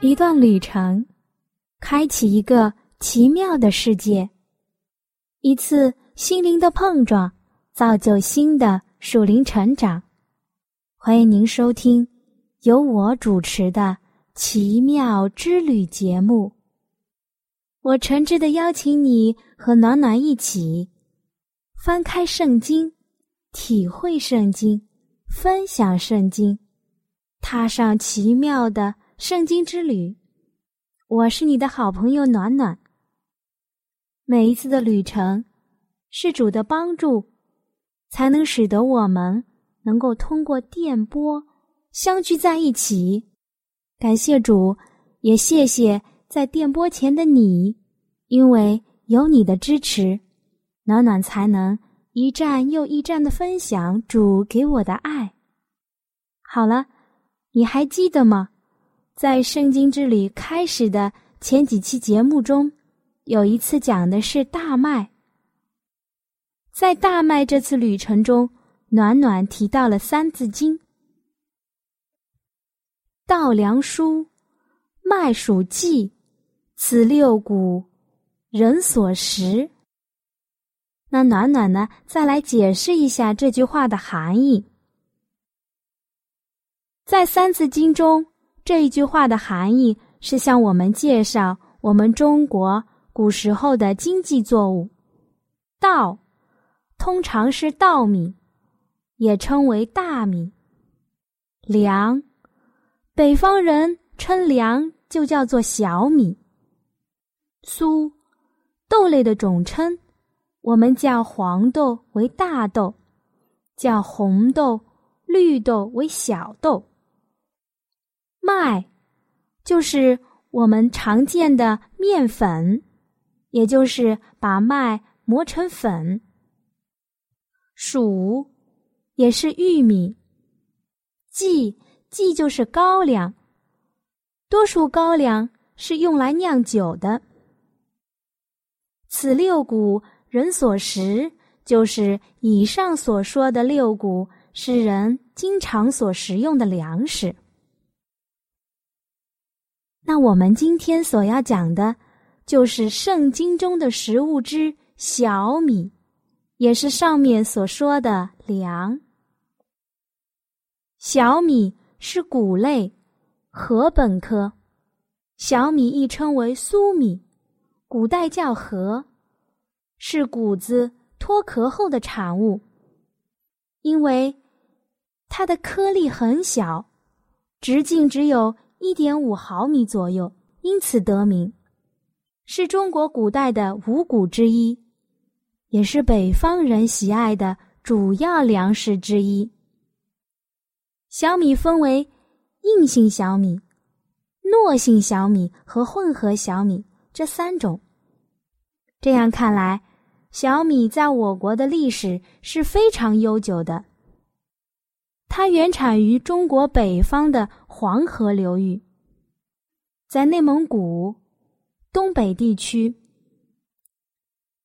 一段旅程，开启一个奇妙的世界；一次心灵的碰撞，造就新的属灵成长。欢迎您收听由我主持的《奇妙之旅》节目。我诚挚的邀请你和暖暖一起翻开圣经，体会圣经，分享圣经，踏上奇妙的。圣经之旅，我是你的好朋友暖暖。每一次的旅程，是主的帮助，才能使得我们能够通过电波相聚在一起。感谢主，也谢谢在电波前的你，因为有你的支持，暖暖才能一站又一站的分享主给我的爱。好了，你还记得吗？在圣经之旅开始的前几期节目中，有一次讲的是大麦。在大麦这次旅程中，暖暖提到了《三字经》：“稻粱菽，麦黍稷，此六谷，人所食。”那暖暖呢，再来解释一下这句话的含义。在《三字经》中。这一句话的含义是向我们介绍我们中国古时候的经济作物，稻，通常是稻米，也称为大米。粮，北方人称粮就叫做小米。苏，豆类的总称，我们叫黄豆为大豆，叫红豆、绿豆为小豆。麦，就是我们常见的面粉，也就是把麦磨成粉。黍，也是玉米。稷，稷就是高粱，多数高粱是用来酿酒的。此六谷，人所食，就是以上所说的六谷是人经常所食用的粮食。那我们今天所要讲的，就是圣经中的食物之小米，也是上面所说的粮。小米是谷类，禾本科。小米亦称为苏米，古代叫禾，是谷子脱壳后的产物。因为它的颗粒很小，直径只有。一点五毫米左右，因此得名，是中国古代的五谷之一，也是北方人喜爱的主要粮食之一。小米分为硬性小米、糯性小米和混合小米这三种。这样看来，小米在我国的历史是非常悠久的。它原产于中国北方的黄河流域，在内蒙古、东北地区，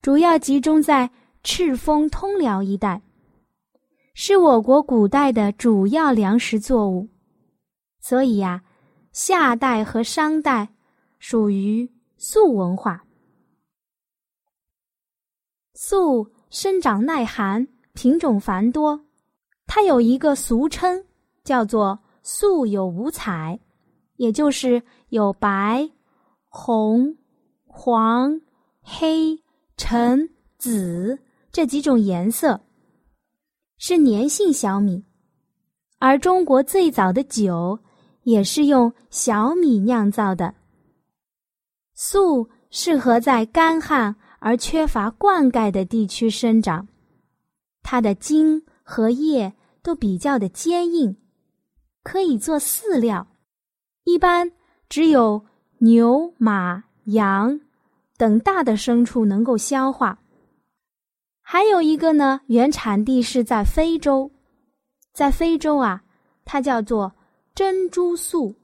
主要集中在赤峰、通辽一带，是我国古代的主要粮食作物。所以呀，夏代和商代属于粟文化。粟生长耐寒，品种繁多。它有一个俗称，叫做“素有五彩”，也就是有白、红、黄、黑、橙、紫这几种颜色，是粘性小米。而中国最早的酒也是用小米酿造的。粟适合在干旱而缺乏灌溉的地区生长，它的茎。和叶都比较的坚硬，可以做饲料，一般只有牛、马、羊等大的牲畜能够消化。还有一个呢，原产地是在非洲，在非洲啊，它叫做珍珠素。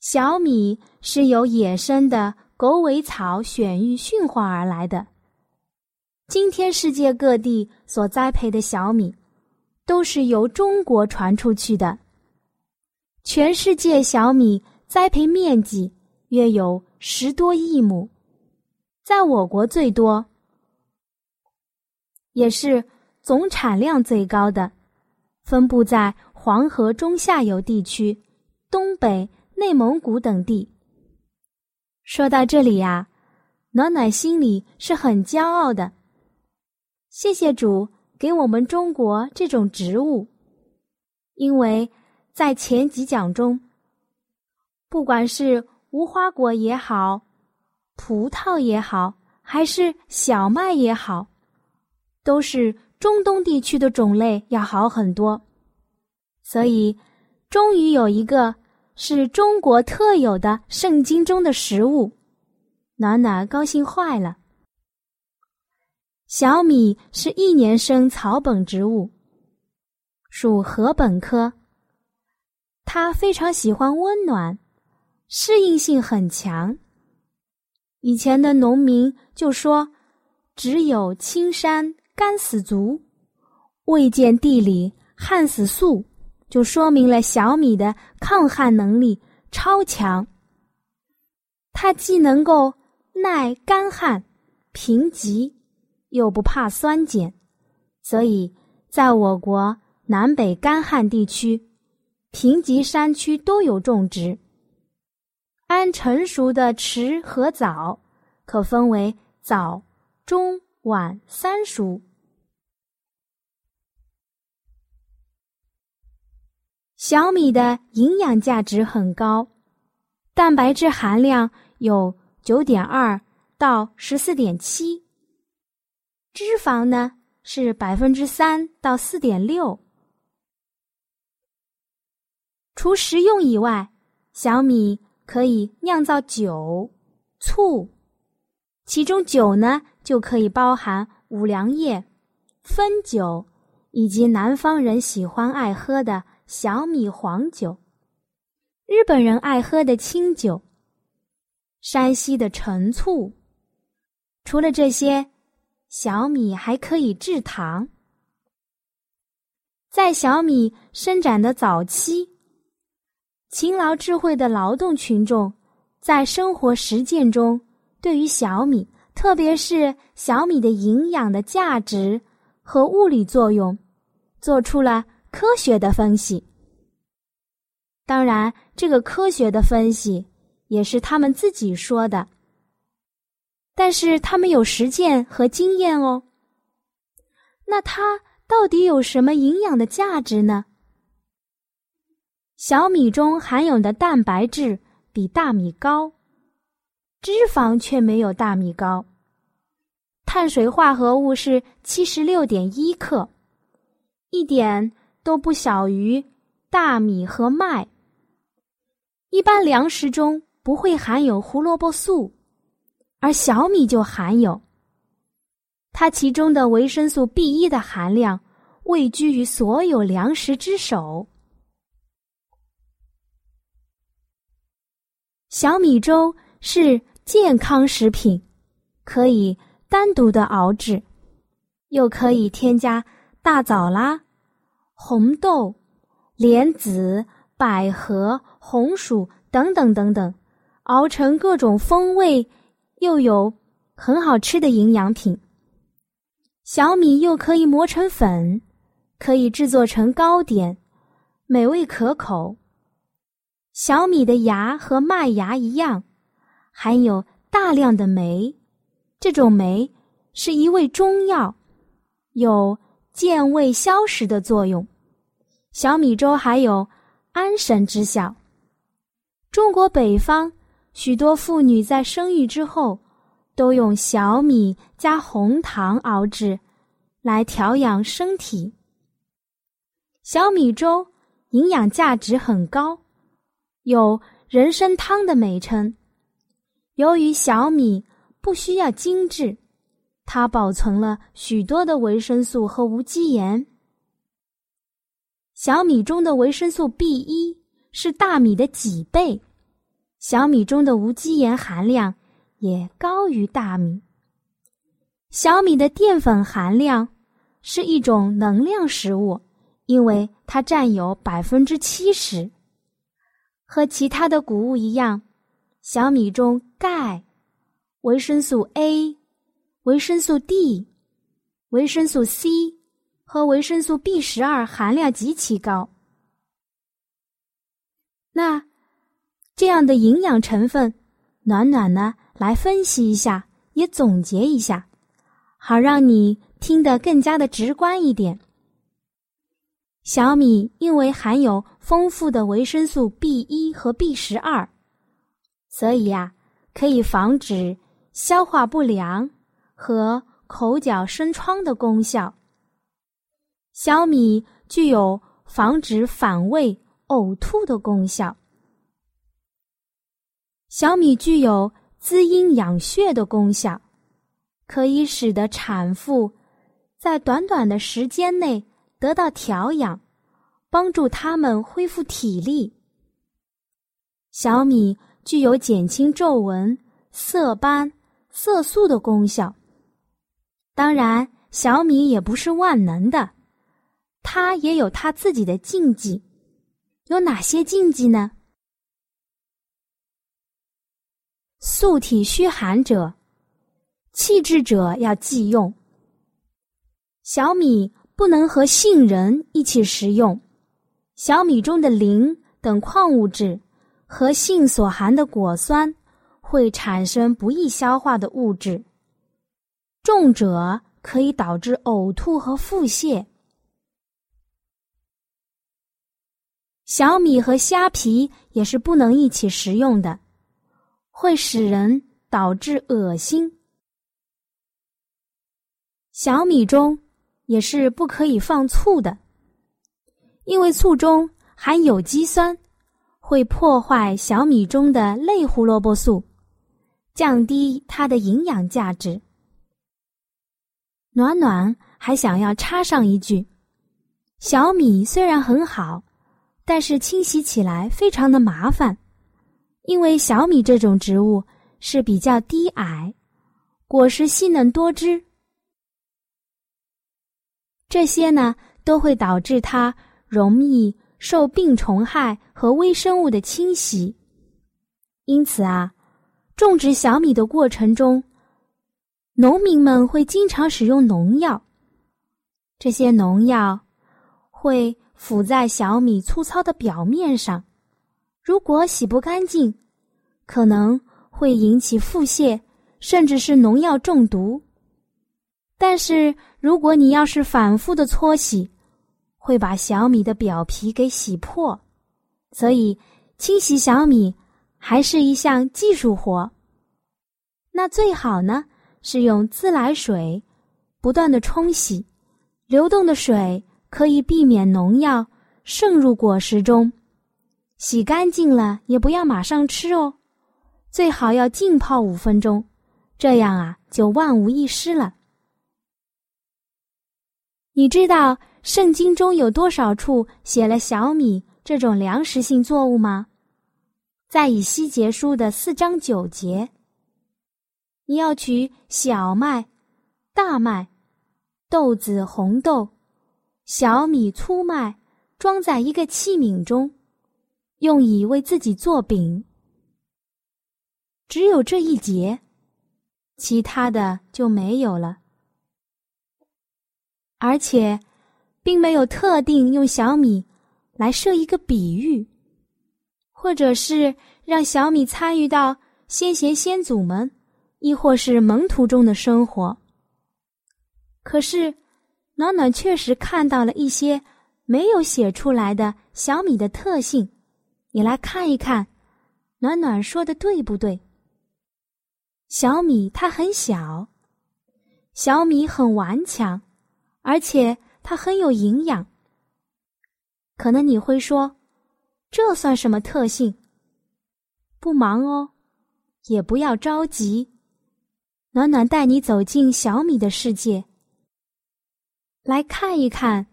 小米是由野生的狗尾草选育驯化而来的。今天世界各地所栽培的小米，都是由中国传出去的。全世界小米栽培面积约有十多亿亩，在我国最多，也是总产量最高的，分布在黄河中下游地区、东北。内蒙古等地。说到这里呀，暖暖心里是很骄傲的。谢谢主给我们中国这种植物，因为在前几讲中，不管是无花果也好，葡萄也好，还是小麦也好，都是中东地区的种类要好很多。所以，终于有一个。是中国特有的圣经中的食物，暖暖高兴坏了。小米是一年生草本植物，属禾本科。它非常喜欢温暖，适应性很强。以前的农民就说：“只有青山干死足，未见地里旱死树。”就说明了小米的抗旱能力超强。它既能够耐干旱、贫瘠，又不怕酸碱，所以在我国南北干旱地区、贫瘠山区都有种植。按成熟的迟和早，可分为早、中、晚三熟。小米的营养价值很高，蛋白质含量有九点二到十四点七，脂肪呢是百分之三到四点六。除食用以外，小米可以酿造酒、醋，其中酒呢就可以包含五粮液、汾酒，以及南方人喜欢爱喝的。小米黄酒，日本人爱喝的清酒，山西的陈醋。除了这些，小米还可以制糖。在小米生长的早期，勤劳智慧的劳动群众在生活实践中，对于小米，特别是小米的营养的价值和物理作用，做出了。科学的分析，当然，这个科学的分析也是他们自己说的，但是他们有实践和经验哦。那它到底有什么营养的价值呢？小米中含有的蛋白质比大米高，脂肪却没有大米高，碳水化合物是七十六点一克，一点。都不小于大米和麦。一般粮食中不会含有胡萝卜素，而小米就含有。它其中的维生素 B 一的含量位居于所有粮食之首。小米粥是健康食品，可以单独的熬制，又可以添加大枣啦。红豆、莲子、百合、红薯等等等等，熬成各种风味，又有很好吃的营养品。小米又可以磨成粉，可以制作成糕点，美味可口。小米的芽和麦芽一样，含有大量的酶，这种酶是一味中药，有。健胃消食的作用，小米粥还有安神之效。中国北方许多妇女在生育之后，都用小米加红糖熬制，来调养身体。小米粥营养价值很高，有“人参汤”的美称。由于小米不需要精制，它保存了许多的维生素和无机盐。小米中的维生素 B 一是大米的几倍，小米中的无机盐含量也高于大米。小米的淀粉含量是一种能量食物，因为它占有百分之七十。和其他的谷物一样，小米中钙、维生素 A、维生素 D、维生素 C。和维生素 B 十二含量极其高。那这样的营养成分，暖暖呢来分析一下，也总结一下，好让你听得更加的直观一点。小米因为含有丰富的维生素 B 一和 B 十二，所以呀，可以防止消化不良和口角生疮的功效。小米具有防止反胃、呕吐的功效。小米具有滋阴养血的功效，可以使得产妇在短短的时间内得到调养，帮助他们恢复体力。小米具有减轻皱纹、色斑、色素的功效。当然，小米也不是万能的。它也有它自己的禁忌，有哪些禁忌呢？素体虚寒者、气滞者要忌用。小米不能和杏仁一起食用，小米中的磷等矿物质和杏所含的果酸会产生不易消化的物质，重者可以导致呕吐和腹泻。小米和虾皮也是不能一起食用的，会使人导致恶心。小米中也是不可以放醋的，因为醋中含有机酸，会破坏小米中的类胡萝卜素，降低它的营养价值。暖暖还想要插上一句：小米虽然很好。但是清洗起来非常的麻烦，因为小米这种植物是比较低矮，果实细嫩多汁，这些呢都会导致它容易受病虫害和微生物的侵袭。因此啊，种植小米的过程中，农民们会经常使用农药，这些农药会。附在小米粗糙的表面上，如果洗不干净，可能会引起腹泻，甚至是农药中毒。但是如果你要是反复的搓洗，会把小米的表皮给洗破。所以清洗小米还是一项技术活。那最好呢是用自来水不断的冲洗，流动的水。可以避免农药渗入果实中，洗干净了也不要马上吃哦，最好要浸泡五分钟，这样啊就万无一失了。你知道圣经中有多少处写了小米这种粮食性作物吗？在以西结书的四章九节，你要取小麦、大麦、豆子、红豆。小米、粗麦装在一个器皿中，用以为自己做饼。只有这一节，其他的就没有了。而且，并没有特定用小米来设一个比喻，或者是让小米参与到先贤先祖们，亦或是门徒中的生活。可是。暖暖确实看到了一些没有写出来的小米的特性，你来看一看，暖暖说的对不对？小米它很小，小米很顽强，而且它很有营养。可能你会说，这算什么特性？不忙哦，也不要着急。暖暖带你走进小米的世界，来看一看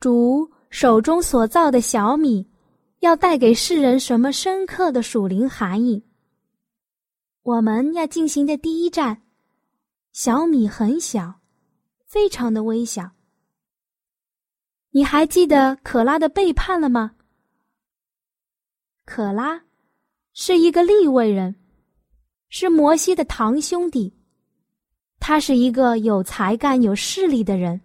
主手中所造的小米，要带给世人什么深刻的属灵含义。我们要进行的第一站，小米很小，非常的微小。你还记得可拉的背叛了吗？可拉是一个利未人，是摩西的堂兄弟。他是一个有才干、有势力的人。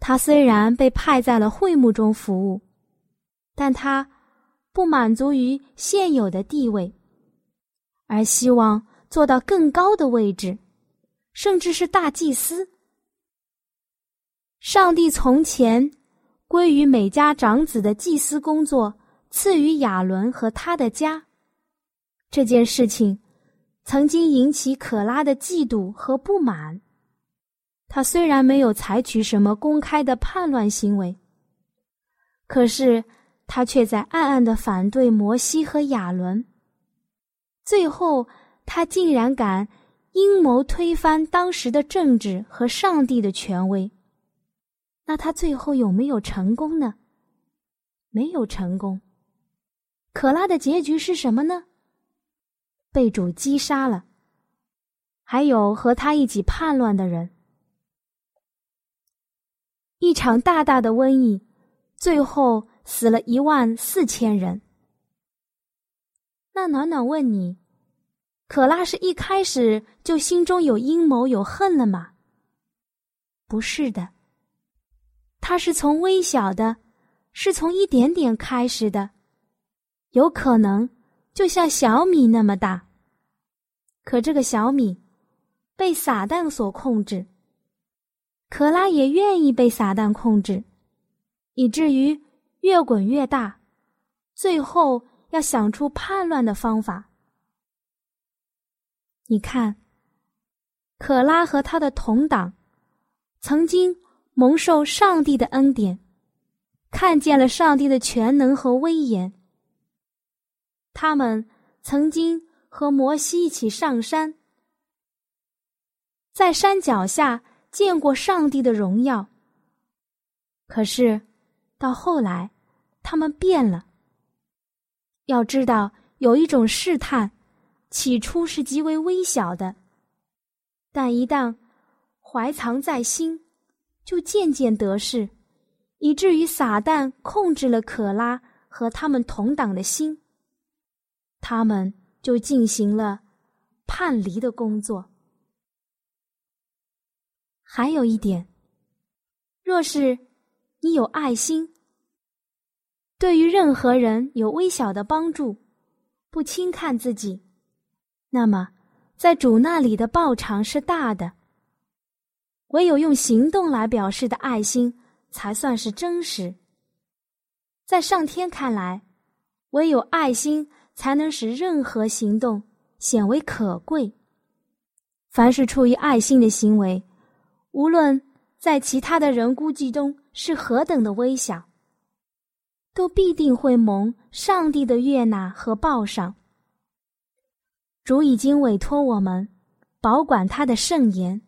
他虽然被派在了会幕中服务，但他不满足于现有的地位，而希望做到更高的位置，甚至是大祭司。上帝从前归于每家长子的祭司工作，赐予亚伦和他的家。这件事情。曾经引起可拉的嫉妒和不满。他虽然没有采取什么公开的叛乱行为，可是他却在暗暗的反对摩西和亚伦。最后，他竟然敢阴谋推翻当时的政治和上帝的权威。那他最后有没有成功呢？没有成功。可拉的结局是什么呢？被主击杀了，还有和他一起叛乱的人。一场大大的瘟疫，最后死了一万四千人。那暖暖问你，可拉是一开始就心中有阴谋有恨了吗？不是的，他是从微小的，是从一点点开始的，有可能。就像小米那么大，可这个小米被撒旦所控制，可拉也愿意被撒旦控制，以至于越滚越大，最后要想出叛乱的方法。你看，可拉和他的同党曾经蒙受上帝的恩典，看见了上帝的全能和威严。他们曾经和摩西一起上山，在山脚下见过上帝的荣耀。可是，到后来，他们变了。要知道，有一种试探，起初是极为微小的，但一旦怀藏在心，就渐渐得势，以至于撒旦控制了可拉和他们同党的心。他们就进行了叛离的工作。还有一点，若是你有爱心，对于任何人有微小的帮助，不轻看自己，那么在主那里的报偿是大的。唯有用行动来表示的爱心，才算是真实。在上天看来，唯有爱心。才能使任何行动显为可贵。凡是出于爱心的行为，无论在其他的人估计中是何等的微小，都必定会蒙上帝的悦纳和报赏。主已经委托我们保管他的圣言，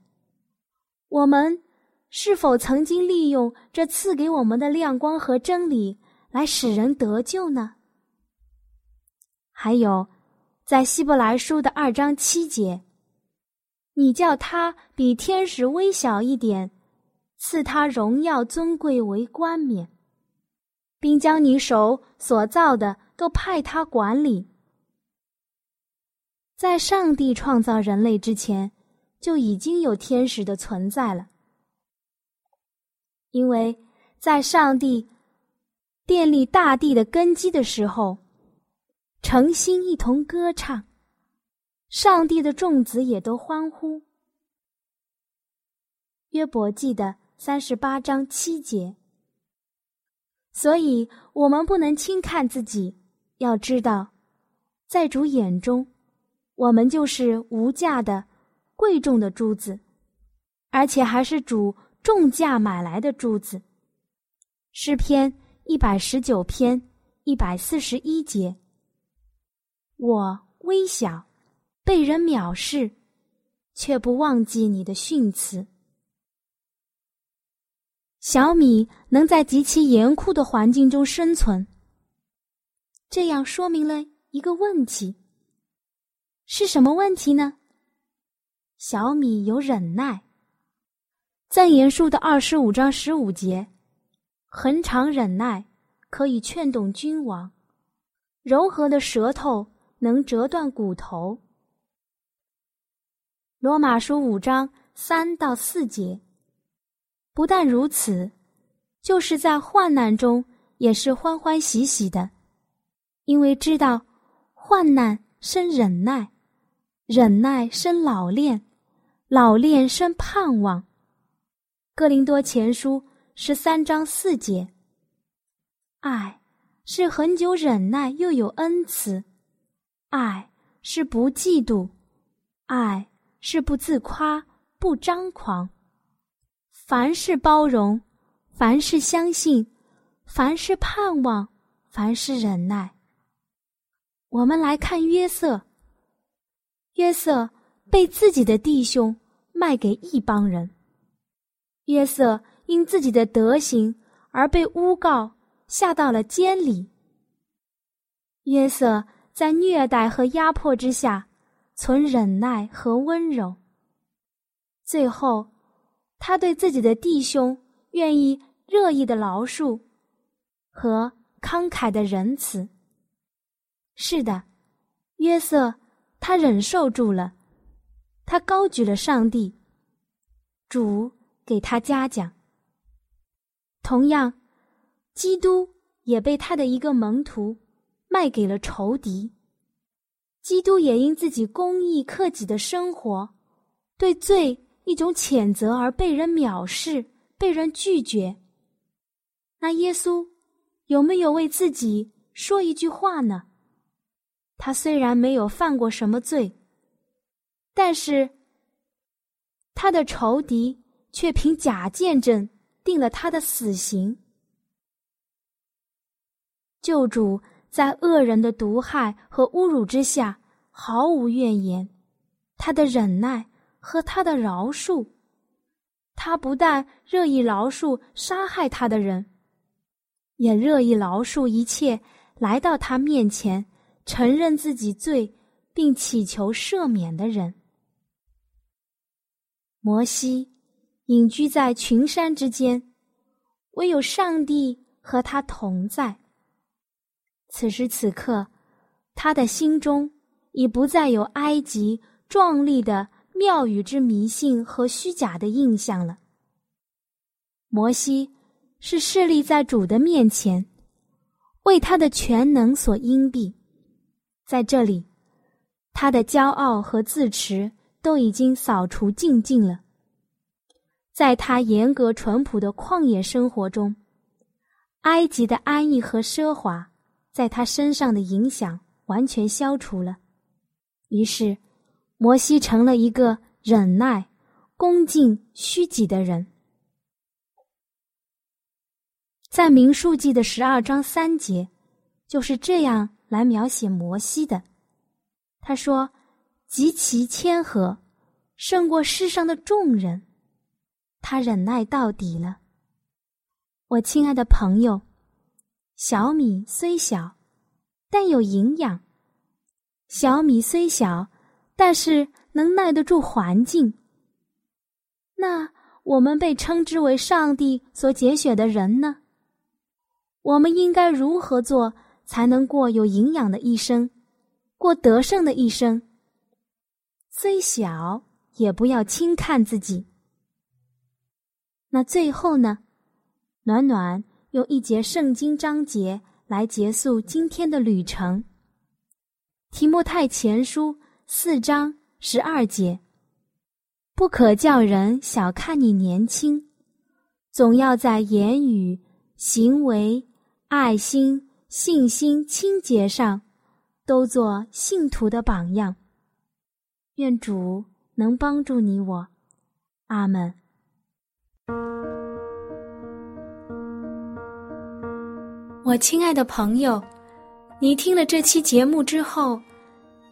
我们是否曾经利用这赐给我们的亮光和真理来使人得救呢？还有，在希伯来书的二章七节，你叫他比天使微小一点，赐他荣耀尊贵为冠冕，并将你手所造的都派他管理。在上帝创造人类之前，就已经有天使的存在了，因为在上帝奠立大地的根基的时候。诚心一同歌唱，上帝的众子也都欢呼。约伯记得三十八章七节。所以，我们不能轻看自己，要知道，在主眼中，我们就是无价的、贵重的珠子，而且还是主重价买来的珠子。诗篇一百十九篇一百四十一节。我微小，被人藐视，却不忘记你的训词。小米能在极其严酷的环境中生存，这样说明了一个问题。是什么问题呢？小米有忍耐。赞言书的二十五章十五节。恒常忍耐，可以劝动君王；柔和的舌头能折断骨头。罗马书五章三到四节。不但如此，就是在患难中也是欢欢喜喜的，因为知道患难生忍耐，忍耐生老练，老练生盼望。哥林多前书。十三章四节，爱是很久忍耐，又有恩慈；爱是不嫉妒；爱是不自夸，不张狂。凡事包容，凡事相信，凡事盼望，凡事忍耐。我们来看约瑟。约瑟被自己的弟兄卖给一帮人。约瑟。因自己的德行而被诬告，下到了监里。约瑟在虐待和压迫之下，存忍耐和温柔。最后，他对自己的弟兄愿意热意的饶恕和慷慨的仁慈。是的，约瑟他忍受住了，他高举了上帝，主给他嘉奖。同样，基督也被他的一个门徒卖给了仇敌。基督也因自己公义克己的生活，对罪一种谴责而被人藐视、被人拒绝。那耶稣有没有为自己说一句话呢？他虽然没有犯过什么罪，但是他的仇敌却凭假见证。定了他的死刑。救主在恶人的毒害和侮辱之下毫无怨言，他的忍耐和他的饶恕，他不但乐意饶恕杀害他的人，也乐意饶恕一切来到他面前承认自己罪并祈求赦免的人。摩西。隐居在群山之间，唯有上帝和他同在。此时此刻，他的心中已不再有埃及壮丽的庙宇之迷信和虚假的印象了。摩西是侍立在主的面前，为他的全能所荫蔽。在这里，他的骄傲和自持都已经扫除净尽了。在他严格淳朴的旷野生活中，埃及的安逸和奢华在他身上的影响完全消除了。于是，摩西成了一个忍耐、恭敬、虚己的人。在民数记的十二章三节，就是这样来描写摩西的。他说：“极其谦和，胜过世上的众人。”他忍耐到底了，我亲爱的朋友，小米虽小，但有营养；小米虽小，但是能耐得住环境。那我们被称之为上帝所拣选的人呢？我们应该如何做才能过有营养的一生，过得胜的一生？虽小，也不要轻看自己。那最后呢？暖暖用一节圣经章节来结束今天的旅程。提摩太前书四章十二节：不可叫人小看你年轻，总要在言语、行为、爱心、信心、清洁上，都做信徒的榜样。愿主能帮助你我。阿门。我亲爱的朋友，你听了这期节目之后，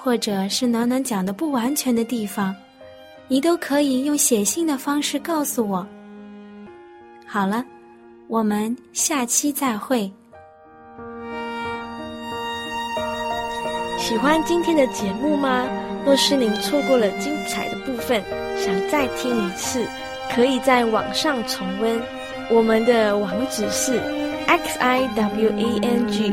或者是暖暖讲的不完全的地方，你都可以用写信的方式告诉我。好了，我们下期再会。喜欢今天的节目吗？若是您错过了精彩的部分，想再听一次，可以在网上重温。我们的网址是。x i w a n g